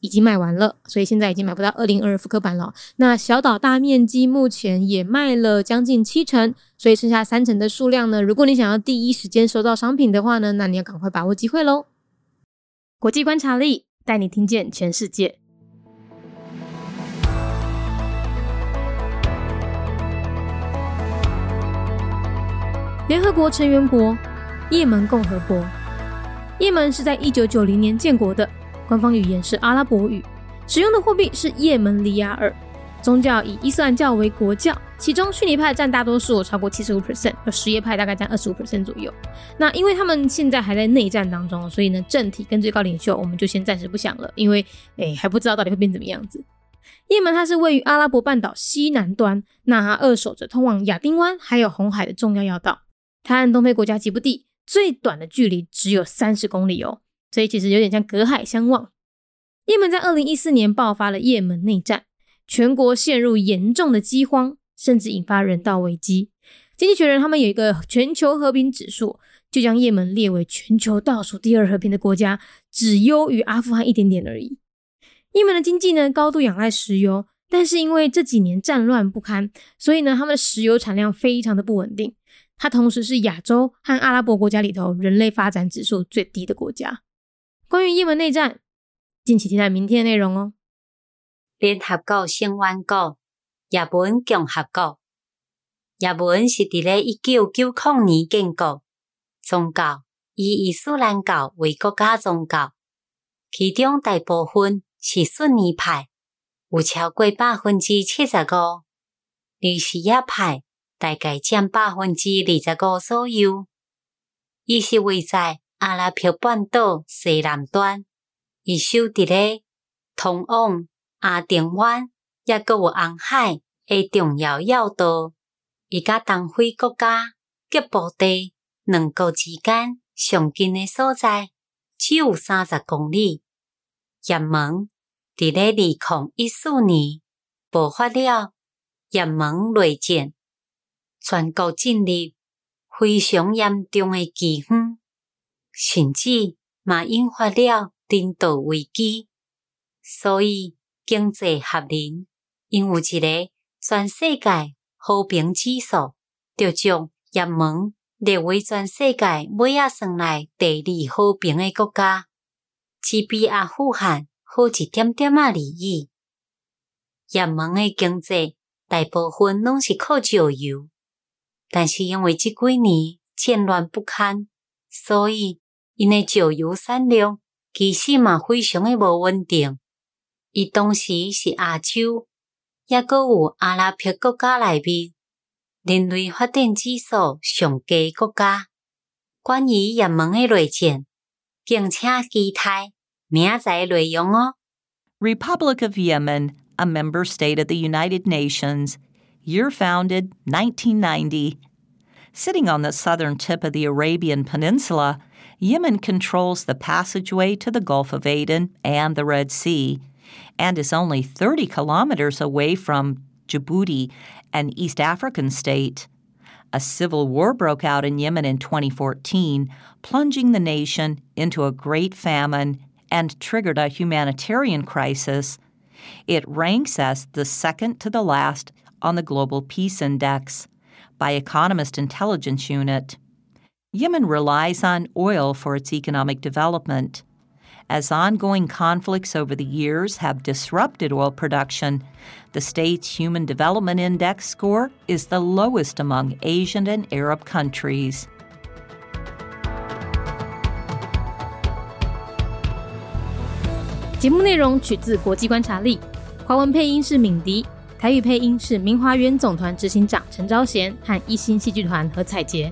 已经卖完了，所以现在已经买不到二零二复刻版了。那小岛大面积目前也卖了将近七成，所以剩下三成的数量呢？如果你想要第一时间收到商品的话呢，那你要赶快把握机会喽！国际观察力带你听见全世界。联合国成员国也门共和国，也门是在一九九零年建国的。官方语言是阿拉伯语，使用的货币是叶门里亚尔，宗教以伊斯兰教为国教，其中逊尼派占大多数，超过七十五 percent，而什叶派大概占二十五 percent 左右。那因为他们现在还在内战当中，所以呢，政体跟最高领袖我们就先暂时不想了，因为诶还不知道到底会变怎么样子。也门它是位于阿拉伯半岛西南端，那它扼守着通往亚丁湾还有红海的重要要道，它和东非国家吉布地最短的距离只有三十公里哦。所以其实有点像隔海相望。也门在二零一四年爆发了也门内战，全国陷入严重的饥荒，甚至引发人道危机。经济学人他们有一个全球和平指数，就将也门列为全球倒数第二和平的国家，只优于阿富汗一点点而已。也门的经济呢高度仰赖石油，但是因为这几年战乱不堪，所以呢他们的石油产量非常的不稳定。它同时是亚洲和阿拉伯国家里头人类发展指数最低的国家。关于也门内战，敬请期待明天的内容哦。联合国成员国也门共和国，也门是伫咧一九九零年建国，宗教以伊斯兰教为国家宗教，其中大部分是逊尼派，有超过百分之七十五，而什叶派大概占百分之二十五左右。伊是位在。阿拉伯半岛西南端，伊守伫咧通往阿丁湾，也阁有红海诶重要要道。伊甲东非国家吉布地两国之间上近诶所在，只有三十公里。也门伫咧二零一四年爆发了也门内战，全国进入非常严重诶饥荒。甚至嘛引发了人道危机，所以经济学人因有一个全世界和平指数，就将也门列为全世界尾啊算来第二和平的国家，只比阿富汗好一点点啊而已。也门的经济大部分拢是靠石油，但是因为这几年战乱不堪，所以。因诶石油产量其实嘛非常诶无稳定。伊当时是亚洲，抑阁有阿拉伯国家内面人类发展指数上低国家。关于也门诶内战，敬请期待明仔内容哦。Republic of Yemen, a member state of the United Nations, year founded 1990. Sitting on the southern tip of the Arabian Peninsula, Yemen controls the passageway to the Gulf of Aden and the Red Sea, and is only 30 kilometers away from Djibouti, an East African state. A civil war broke out in Yemen in 2014, plunging the nation into a great famine and triggered a humanitarian crisis. It ranks as the second to the last on the Global Peace Index by Economist Intelligence Unit. Yemen relies on oil for its economic development. As ongoing conflicts over the years have disrupted oil production, the state's Human Development Index score is the lowest among Asian and Arab countries. 节目内容取自国际观察力，华文配音是敏迪，台语配音是明华园总团执行长陈昭贤和一星戏剧团何彩杰。